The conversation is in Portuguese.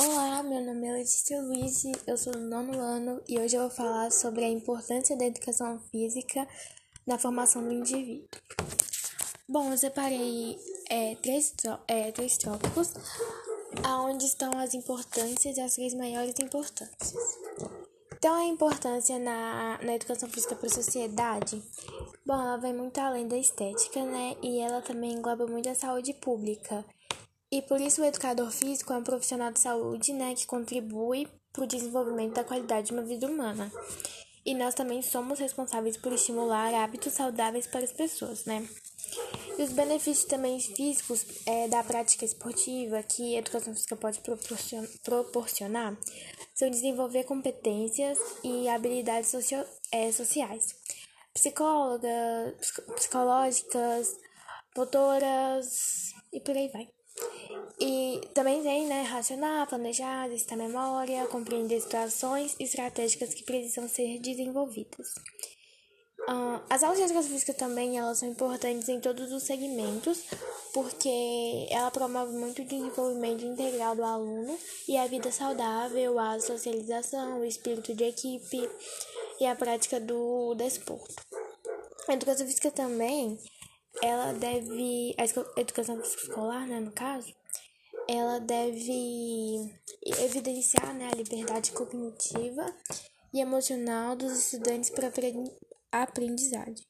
Olá, meu nome é Letícia Luiz, eu sou do nono ano e hoje eu vou falar sobre a importância da educação física na formação do indivíduo. Bom, eu separei é, três, é, três tópicos, aonde estão as importâncias e as três maiores importâncias. Então, a importância na, na educação física para a sociedade, bom, ela vai muito além da estética, né? E ela também engloba muito a saúde pública. E por isso o educador físico é um profissional de saúde, né, que contribui para o desenvolvimento da qualidade de uma vida humana. E nós também somos responsáveis por estimular hábitos saudáveis para as pessoas, né? E os benefícios também físicos é, da prática esportiva que a educação física pode proporcionar são desenvolver competências e habilidades socio, é, sociais, psicólogas, psicológicas, motoras e por aí vai. E também tem, né, racionar, planejar, exercitar memória, compreender situações estratégicas que precisam ser desenvolvidas. Uh, as aulas de educação física também elas são importantes em todos os segmentos, porque ela promove muito o desenvolvimento integral do aluno e a vida saudável, a socialização, o espírito de equipe e a prática do desporto. A educação física também ela deve. A educação escolar, né, no caso, ela deve evidenciar né, a liberdade cognitiva e emocional dos estudantes para aprendizagem.